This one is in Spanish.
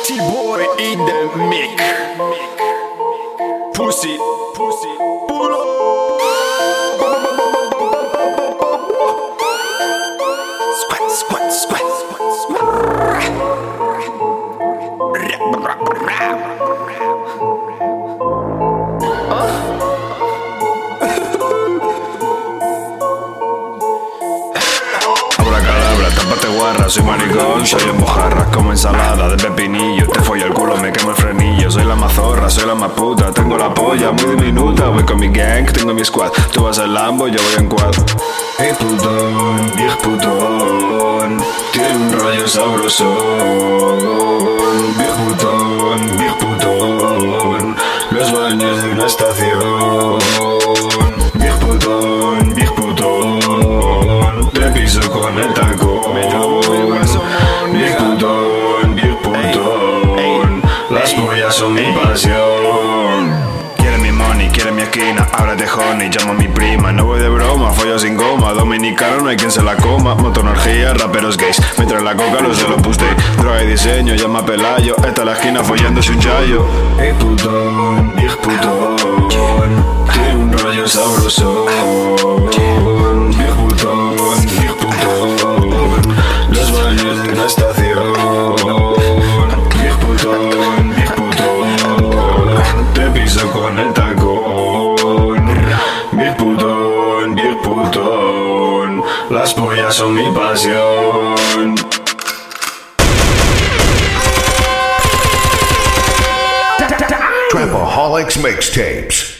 Party boy in the mic. Pussy, pussy, pull up. Tápate guarra, soy maricón, soy en mojarras como ensalada de pepinillo. Te follo el culo, me quemo el frenillo. Soy la mazorra, soy la más puta. Tengo la polla muy diminuta. Voy con mi gang, tengo mi squad. Tú vas en Lambo, yo voy en quad. Hey putón. Tiene un rollo sabrosón. Viejo putón, viejo putón. Los baños de una estación. Viejo putón, Son mi pasión. Quiere mi money, quiere mi esquina, ábrete honey, llamo a mi prima, no voy de broma, follo sin goma, dominicano no hay quien se la coma, motonergía, raperos gays, me trae la coca, los de los puste, droga y diseño, llama a Pelayo, esta es la esquina follándose un chayo. Hey putón, viejo putón, tiene un rollo sabroso, viejo putón, viejo putón, los baños de una estación, putón, las pollas son mi pasión. Trapaholics Mixtapes.